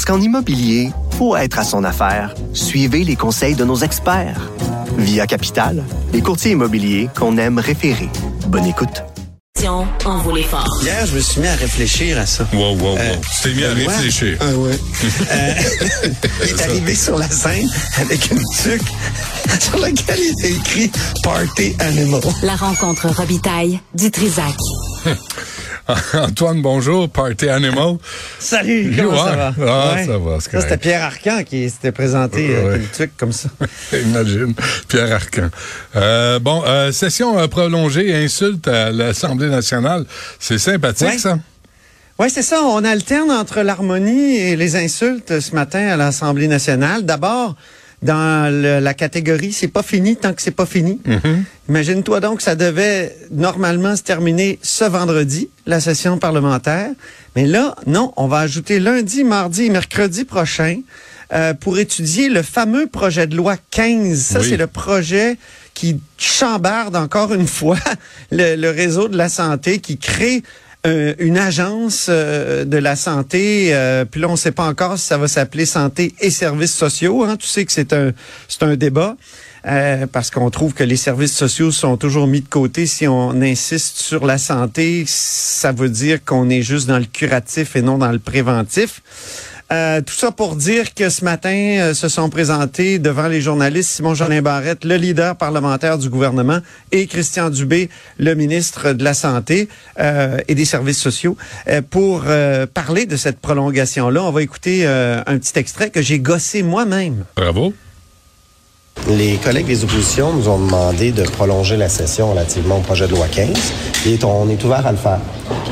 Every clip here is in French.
Parce qu'en immobilier, pour être à son affaire, suivez les conseils de nos experts. Via Capital, les courtiers immobiliers qu'on aime référer. Bonne écoute. Vaut l'effort. Hier, je me suis mis à réfléchir à ça. Wow, wow, wow. Euh, tu t'es mis à Benoît, réfléchir. Ah ouais. Euh, il est arrivé sur la scène avec une tuque sur laquelle il a écrit Party Animal. La rencontre Robitaille du Trisac. Antoine, bonjour, Party Animal. Salut, comment ça va? Ah, ça va, c'était Pierre Arcan qui s'était présenté Ouais, tuque comme ça. Imagine, Pierre Arcan. Euh, bon, euh, session euh, prolongée, insulte à l'Assemblée nationale. C'est sympathique, Ouais. ça? Oui, c'est ça. On alterne entre l'harmonie et les insultes ce matin à l'Assemblée nationale. D'abord, dans le- la catégorie c'est pas fini tant que c'est pas fini. Imagine-toi donc, ça devait normalement se terminer ce vendredi, la session parlementaire. Mais là, non, on va ajouter lundi, mardi et mercredi prochain euh, pour étudier le fameux projet de loi 15. Ça, Oui. c'est le projet qui chambarde encore une fois le, le réseau de la santé, qui crée euh, une agence euh, de la santé. euh, puis là, on ne sait pas encore si ça va s'appeler santé et services sociaux. Hein. Tu sais que c'est un c'est un débat. euh, parce qu'on trouve que les services sociaux sont toujours mis de côté. Si on insiste sur la santé, ça veut dire qu'on est juste dans le curatif et non dans le préventif. Euh, tout ça pour dire que ce matin euh, se sont présentés devant les journalistes Simon Jolin Barrette, le leader parlementaire du gouvernement, et Christian Dubé, le ministre de la Santé euh, et des Services sociaux, euh, pour euh, parler de cette prolongation-là. On va écouter euh, un petit extrait que j'ai gossé moi-même. Bravo. Les collègues des oppositions nous ont demandé de prolonger la session relativement au projet de loi 15 et on est ouvert à le faire.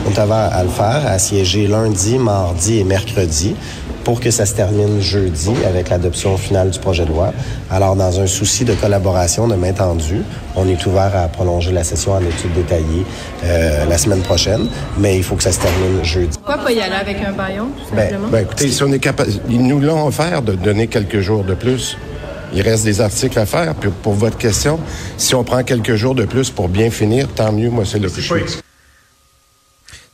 On est ouvert à le faire, à siéger lundi, mardi et mercredi pour que ça se termine jeudi avec l'adoption finale du projet de loi. Alors, dans un souci de collaboration, de main tendue, on est ouvert à prolonger la session en étude détaillée euh, la semaine prochaine, mais il faut que ça se termine jeudi. Pourquoi pas y aller avec un baillon, tout Ben, simplement? Ben écoutez, si on est capable, ils nous l'ont offert de donner quelques jours de plus. Il reste des articles à faire. Puis pour votre question, si on prend quelques jours de plus pour bien finir, tant mieux. Moi, c'est le suis.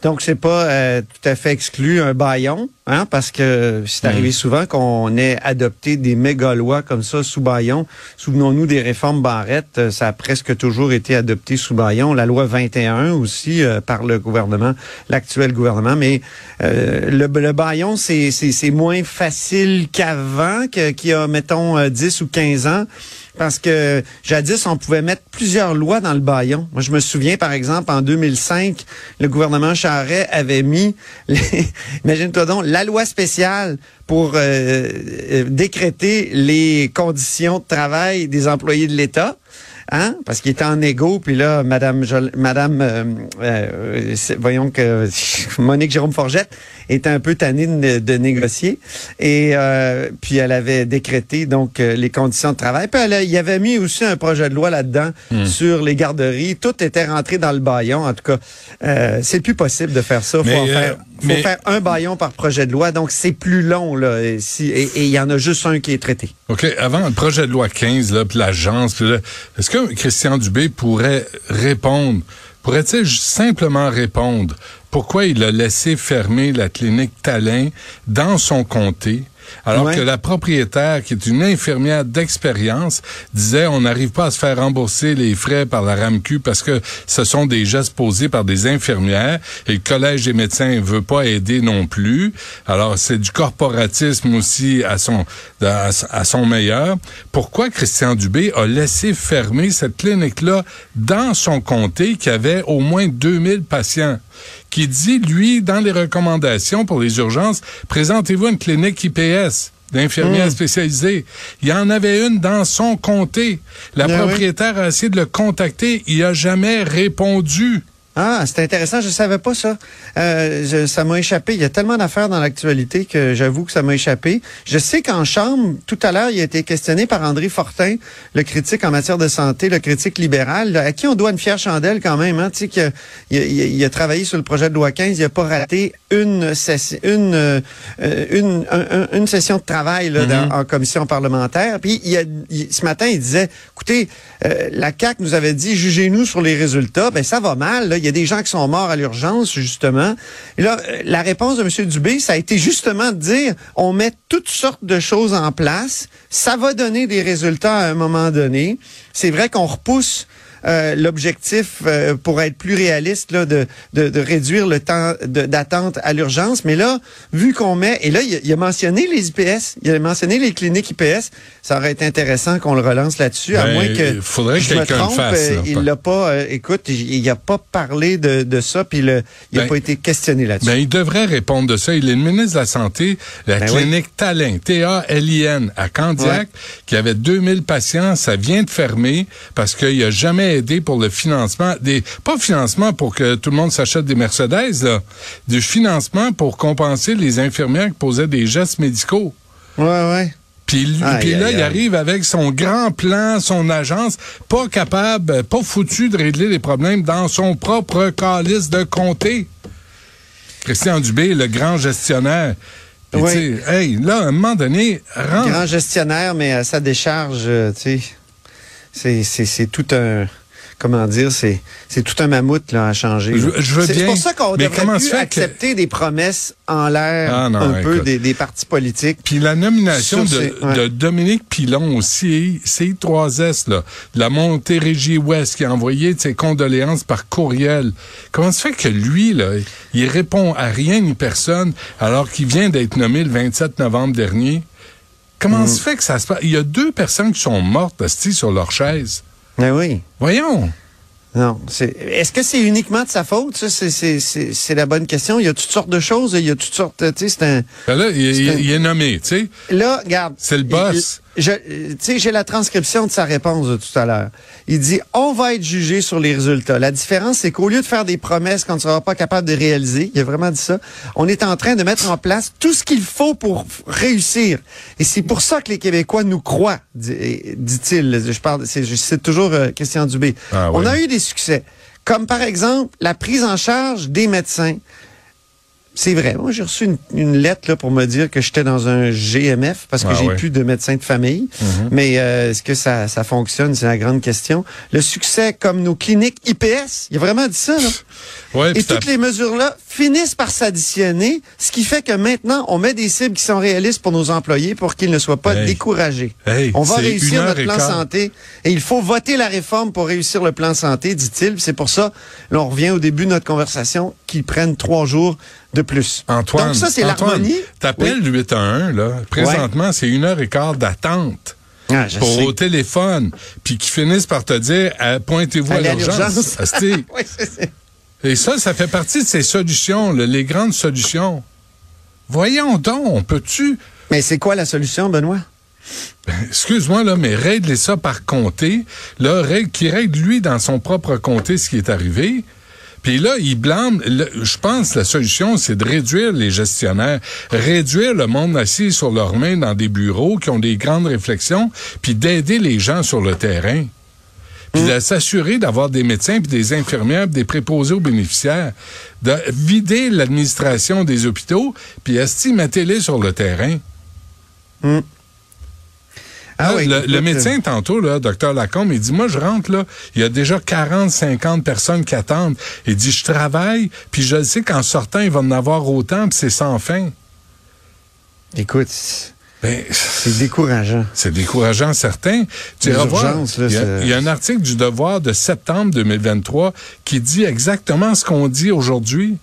Donc, c'est pas euh, tout à fait exclu un baillon, hein, parce que c'est arrivé souvent qu'on ait adopté des méga lois comme ça sous baillon. Souvenons-nous des réformes Barrette, euh, ça a presque toujours été adopté sous baillon. La loi 21 aussi euh, par le gouvernement, l'actuel gouvernement. Mais euh, le, le baillon, c'est c'est- c'est moins facile qu'avant, que- qu'il y a, mettons, euh, 10 ou 15 ans. Parce que jadis, on pouvait mettre plusieurs lois dans le baillon. Moi, je me souviens, par exemple, en 2005, le gouvernement Charret avait mis, les- imagine-toi donc, la loi spéciale pour euh, euh, décréter les conditions de travail des employés de l'État. Hein? Parce qu'il était en égo, puis là, Madame, Madame, euh, euh, voyons que Monique Jérôme Forgette était un peu tannée de, de négocier, et euh, puis elle avait décrété donc euh, les conditions de travail. Puis elle, il y avait mis aussi un projet de loi là-dedans sur les garderies. Tout était rentré dans le baillon. En tout cas, euh, c'est plus possible de faire ça. Faut, Mais, en faire, faut mais- faire un baillon par projet de loi, donc c'est plus long là. Et si- et et il y en a juste un qui est traité. OK, avant le projet de loi 15, là, puis l'agence, est-ce que Christian Dubé pourrait répondre, pourrait-il simplement répondre pourquoi il a laissé fermer la clinique Talin dans son comté, alors Ouais. que la propriétaire, qui est une infirmière d'expérience, disait on n'arrive pas à se faire rembourser les frais par la RAMQ parce que ce sont des gestes posés par des infirmières et le Collège des médecins ne veut pas aider non plus. Alors, c'est du corporatisme aussi à son, à, à son meilleur. Pourquoi Christian Dubé a laissé fermer cette clinique-là dans son comté qui avait au moins 2000 patients? Qui dit, lui, dans les recommandations pour les urgences, présentez-vous une clinique IPS d'infirmières spécialisées. Il y en avait une dans son comté. La Ah oui. propriétaire a essayé de le contacter. Il a jamais répondu. Ah, c'est intéressant, je savais pas ça. Euh, je- ça m'a échappé. Il y a tellement d'affaires dans l'actualité que j'avoue que ça m'a échappé. Je sais qu'en chambre, tout à l'heure, il a été questionné par André Fortin, le critique en matière de santé, le critique libéral, à qui on doit une fière chandelle quand même. Hein, tu sais qu'il a, il a- il a- il a travaillé sur le projet de loi 15, il a pas raté une session, une, euh, une, un- un- une session de travail là, dans- en commission parlementaire. Puis il a, il- ce matin, il disait, écoutez, euh, la CAC nous avait dit, jugez-nous sur les résultats. Ben ça va mal. Là. Il y a des gens qui sont morts à l'urgence, justement. Là, la réponse de M. Dubé, ça a été justement de dire, on met toutes sortes de choses en place. Ça va donner des résultats à un moment donné. C'est vrai qu'on repousse euh, l'objectif euh, pour être plus réaliste là, de, de, de réduire le temps d'attente à l'urgence. Mais là, vu qu'on met, et là, il a, il a mentionné les IPS, il a mentionné les cliniques IPS, ça aurait été intéressant qu'on le relance là-dessus, à Ben, moins que il faudrait je me quelqu'un le fasse, euh, là. il l'a pas, euh, écoute, il n'a pas parlé de, de ça, puis le- il n'a Ben, pas été questionné là-dessus. Ben, il devrait répondre de ça. Il est le ministre de la Santé, la Ben clinique Talin, T-A-L-I-N, à Candiac, qui avait 2000 patients. Ça vient de fermer parce qu'il a jamais aidé pour le financement, des, pas financement pour que tout le monde s'achète des Mercedes, là, du financement pour compenser les infirmières qui posaient des gestes médicaux. ouais, ouais. Puis, là, aïe, il arrive avec son grand plan, son agence, pas capable, pas foutu de régler les problèmes dans son propre calice de comté. Christian Dubé, le grand gestionnaire. Oui. sais, hey, là, à un moment donné, rentre. Grand gestionnaire, mais à sa décharge, euh, tu sais, c'est- c'est c'est tout un. Comment dire, c'est c'est tout un mammouth là, à changer. Je- je veux C'est pour ça qu'on devrait plus que- accepter des promesses en l'air Ah, un peu des, des partis politiques. Puis la nomination de, Sur ces- ouais. de Dominique Pilon aussi, CI3S, là, de la Montérégie Ouest, qui a envoyé ses condoléances par courriel. Comment se fait que lui, là, il répond à rien ni personne, alors qu'il vient d'être nommé le 27 novembre dernier? Comment Mm. se fait que ça se passe? Il y a deux personnes qui sont mortes, asti, sur leur chaise. Mais oui. Voyons. Non, c'est. Est-ce que c'est uniquement de sa faute Ça, c'est c'est c'est c'est la bonne question. Il y a toutes sortes de choses. Il y a toutes sortes. Tu sais, c'est un. Ben là, il, C'est il- un- il est nommé, tu sais. Là, regarde. C'est le boss. Je, tu sais, j'ai la transcription de sa réponse de tout à l'heure. Il dit, on va être jugé sur les résultats. La différence, c'est qu'au lieu de faire des promesses qu'on ne sera pas capable de réaliser, il a vraiment dit ça, on est en train de mettre en place tout ce qu'il faut pour réussir. Et c'est pour ça que les Québécois nous croient, dit- dit-il. Je parle, c'est, je cite toujours euh, Christian Dubé. Ah on a eu des succès. Comme par exemple la prise en charge des médecins. C'est vrai. Moi, j'ai reçu une, une lettre là, pour me dire que j'étais dans un GMF parce que Ah j'ai plus de médecin de famille. Mais euh, est-ce que ça, ça fonctionne? C'est la grande question. Le succès comme nos cliniques IPS, il a vraiment dit ça. Là. Ouais, Et toutes les mesures-là finissent par s'additionner, ce qui fait que maintenant, on met des cibles qui sont réalistes pour nos employés pour qu'ils ne soient pas Hey. découragés. Hey, on va réussir notre plan santé et il faut voter la réforme pour réussir le plan santé, dit-il. C'est pour ça, là, on revient au début de notre conversation, qu'ils prennent trois jours de plus. Antoine, Donc ça, c'est l'harmonie. T'appelles le 811, là. Présentement, c'est une heure et quart d'attente. Ah, je pour sais. au téléphone, puis qui finissent par te dire euh, pointez-vous à l'urgence. Oui, c'est- Et ça, ça fait partie de ces solutions, là, les grandes solutions. Voyons donc, on peut-tu, Mais c'est quoi la solution, Benoît? excuse-moi là, mais règle ça par comté, là, règle, qui règle lui dans son propre comté ce qui est arrivé. Puis là, il blâme. le- je pense que la solution, c'est de réduire les gestionnaires, réduire le monde assis sur leurs mains dans des bureaux qui ont des grandes réflexions, puis d'aider les gens sur le terrain. Puis de s'assurer d'avoir des médecins, puis des infirmières, puis des préposés aux bénéficiaires. De vider l'administration des hôpitaux, puis esti, mettez-les sur le terrain. Ah Là, oui, le, médecin, tantôt, là, docteur Lacombe, il dit, moi, je rentre, là, il y a déjà 40, 50 personnes qui attendent. Il dit, je travaille, puis je sais qu'en sortant, il va en avoir autant, puis c'est sans fin. Écoute, Ben, c'est décourageant. c'est décourageant, certain. Tu Les iras voir, urgences, là, il y, a, c'est- il y a un article du Devoir de septembre 2023 qui dit exactement ce qu'on dit aujourd'hui.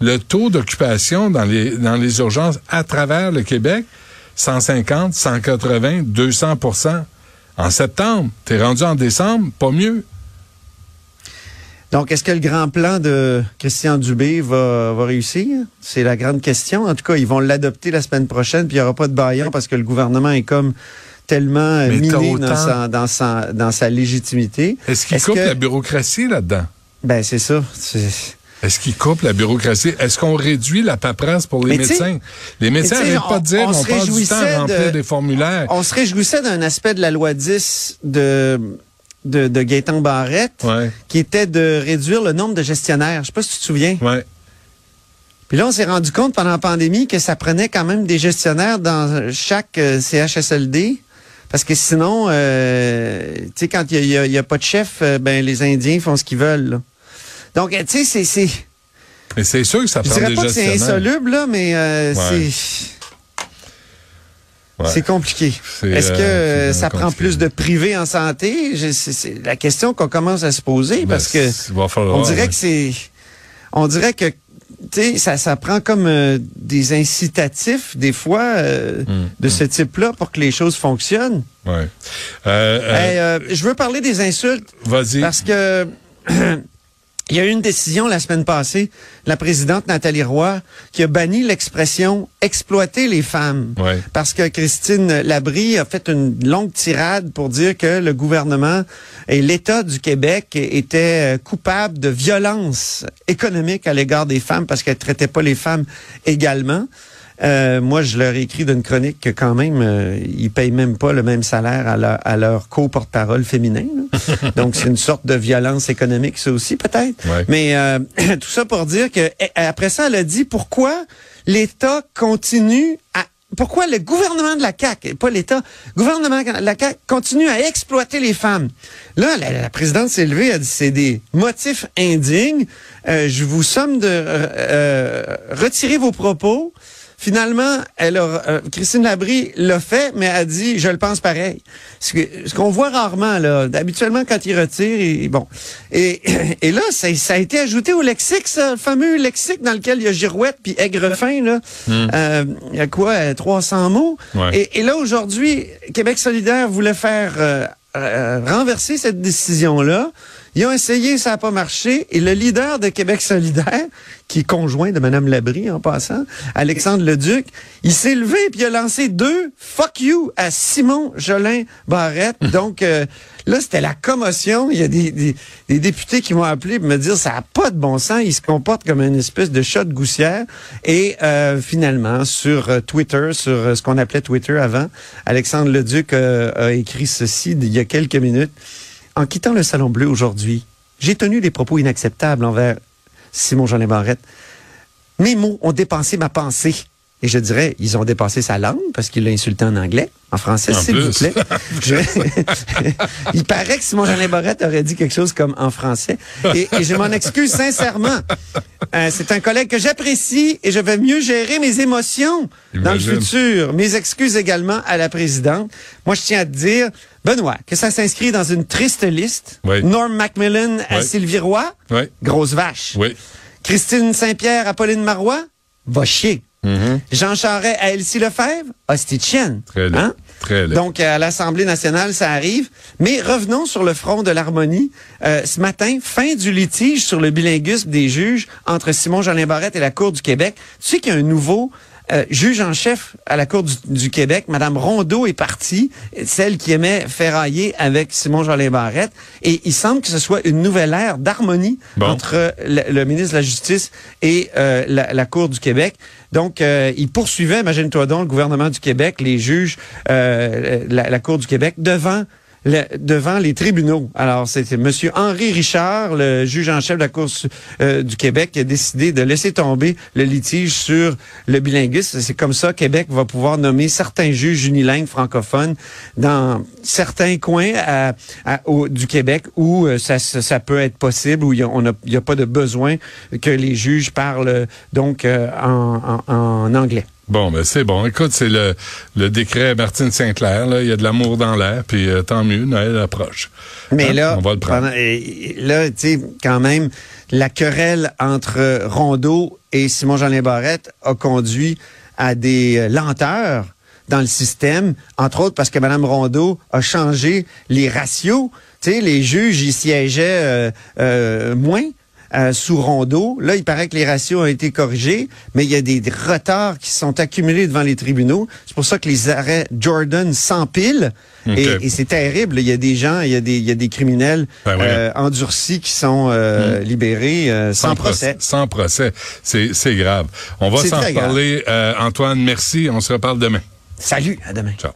Le taux d'occupation dans les, dans les urgences à travers le Québec, 150, 180, 200% En septembre, t'es rendu en décembre, pas mieux. Donc, est-ce que le grand plan de Christian Dubé va, va réussir? C'est la grande question. En tout cas, ils vont l'adopter la semaine prochaine, puis il n'y aura pas de baillon parce que le gouvernement est comme tellement euh, Mais miné autant- dans sa, dans, sa, dans sa légitimité. Est-ce qu'il Est-ce coupe que- la bureaucratie là-dedans? Ben, c'est ça. C'est- Est-ce qu'ils coupent la bureaucratie? Est-ce qu'on réduit la paperasse pour les Mais médecins? Les médecins n'arrêtent pas de dire on- on on, se passe du temps réjouissait à remplir de- des formulaires. On se réjouissait d'un aspect de la loi 10 de, de, de Gaétan Barrette, Ouais, qui était de réduire le nombre de gestionnaires. Je sais pas si tu te souviens. ouais. Puis là, on s'est rendu compte pendant la pandémie que ça prenait quand même des gestionnaires dans chaque euh, CHSLD. Parce que sinon, euh, tu sais, quand il n'y a, il y a pas de chef, euh, ben les Indiens font ce qu'ils veulent. là. Donc, euh, tu sais, c'est, c'est, Mais c'est sûr que ça je prend dirais des pas que c'est gestionnaires. insoluble, là, mais euh, Ouais. c'est, Ouais. c'est compliqué. Est-ce que euh, ça prend plus de privé en santé? Je- C'est, la question qu'on commence à se poser Ben, parce que va falloir, on dirait ouais. que c'est, on dirait que, tu sais, ça, ça prend comme euh, des incitatifs des fois euh, Hum, de ce type-là pour que les choses fonctionnent. Ouais. Hey, je veux parler des insultes Vas-y. parce que il y a eu une décision la semaine passée, la présidente Nathalie Roy, qui a banni l'expression exploiter les femmes. Ouais. Parce que Christine Labrie a fait une longue tirade pour dire que le gouvernement et l'État du Québec étaient euh, coupables de violence économique à l'égard des femmes parce qu'elles traitaient pas les femmes également. Euh, moi, je leur ai écrit d'une chronique que quand même, euh, ils payent même pas le même salaire à leur, à leur co-porte-parole féminin. Donc, c'est une sorte de violence économique, ça aussi, peut-être. Ouais. Mais euh, tout ça pour dire que eh, après ça, elle a dit pourquoi l'État continue à pourquoi le gouvernement de la CAQ, et pas l'État, gouvernement de la CAQ continue à exploiter les femmes. Là, la, la présidente s'est levée, elle a dit c'est des motifs indignes. Euh, je vous somme de euh, euh, retirer vos propos. Finalement, elle a, euh, Christine Labrie l'a fait, mais a dit, je le pense pareil. Ce que- ce qu'on voit rarement, là, habituellement, quand il retire, il- bon. Et, et là, ça, ça a été ajouté au lexique, ça, le fameux lexique dans lequel il y a girouette puis aigrefin, là. Euh, il y a quoi, euh, 300 mots? Ouais. Et, et là, aujourd'hui, Québec solidaire voulait faire euh, euh, renverser cette décision-là. Ils ont essayé, ça n'a pas marché. Et le leader de Québec solidaire, qui est conjoint de Mme Labrie en passant, Alexandre Leduc, il s'est levé puis il a lancé deux fuck you à Simon Jolin Barrette. Donc euh, là, c'était la commotion. Il y a des, des, des députés qui m'ont appelé pour me dire ça n'a pas de bon sens. Il se comporte comme une espèce de chat de goussière. Et euh, finalement, sur euh, Twitter, sur euh, ce qu'on appelait Twitter avant, Alexandre Leduc euh, a écrit ceci il y a quelques minutes. En quittant le Salon Bleu aujourd'hui, j'ai tenu des propos inacceptables envers Simon Jolin Barrette. Mes mots ont dépensé ma pensée. Et je dirais, ils ont dépassé sa langue parce qu'il l'a insulté en anglais, en français, s'il vous plaît. Je- Il paraît que Simon Jolin Barrette aurait dit quelque chose comme en français. Et, et je m'en excuse sincèrement. Euh, c'est un collègue que j'apprécie et je vais mieux gérer mes émotions dans le futur. Mes excuses également à la présidente. Moi, je tiens à te dire, Benoît, que ça s'inscrit dans une triste liste. Oui. Norm Macmillan à. Sylvie Roy, Oui. grosse vache. Oui. Christine Saint-Pierre à Pauline Marois, va chier. Mhm. Jean Charest à Elsie Lefebvre, hostie de chienne. Très laid. Hein? Très laid. Donc, à l'Assemblée nationale, ça arrive. Mais revenons sur le front de l'harmonie. Euh, ce matin, fin du litige sur le bilinguisme des juges entre Simon Jolin Barrette et la Cour du Québec. Tu sais qu'il y a un nouveau euh, juge en chef à la Cour du, du Québec. Madame Rondeau est partie, celle qui aimait ferrailler avec Simon Jolin Barrette. Et il semble que ce soit une nouvelle ère d'harmonie Bon. entre le, le ministre de la Justice et euh, la, la Cour du Québec. Donc, euh, il poursuivait, imagine-toi donc, le gouvernement du Québec, les juges, euh, la, la Cour du Québec, devant le- devant les tribunaux. Alors, c'était Monsieur Henri Richard, le juge en chef de la Cour euh, du Québec, qui a décidé de laisser tomber le litige sur le bilinguisme. C'est comme ça Québec va pouvoir nommer certains juges unilingues francophones dans certains coins à- du Québec où euh, ça, ça, peut être possible, où il n'y a, pas de besoin que les juges parlent euh, donc euh, en- en anglais. Bon, ben c'est bon. Écoute, c'est le, le décret Martine Sinclair. Là, il y a de l'amour dans l'air, puis euh, tant mieux, Noël approche. Mais Hein? là, on va le prendre. pendant- et- et là, tu sais, quand même, la querelle entre Rondeau et Simon-Jean Barrette a conduit à des euh, lenteurs dans le système, entre autres parce que Mme Rondeau a changé les ratios. Tu sais, les juges, ils siégeaient euh, euh, moins. Euh, sous Rondeau. Là, il paraît que les ratios ont été corrigés, mais il y a des retards qui sont accumulés devant les tribunaux. C'est pour ça que les arrêts Jordan s'empilent. Et, et c'est terrible. Il y a des gens, il y a des, il y a des criminels Ben euh, endurcis qui sont euh, libérés euh, sans, procès. Sans procès. C'est c'est grave. On va s'en. Euh, Antoine, merci. On se reparle demain. Salut, à demain. Ciao.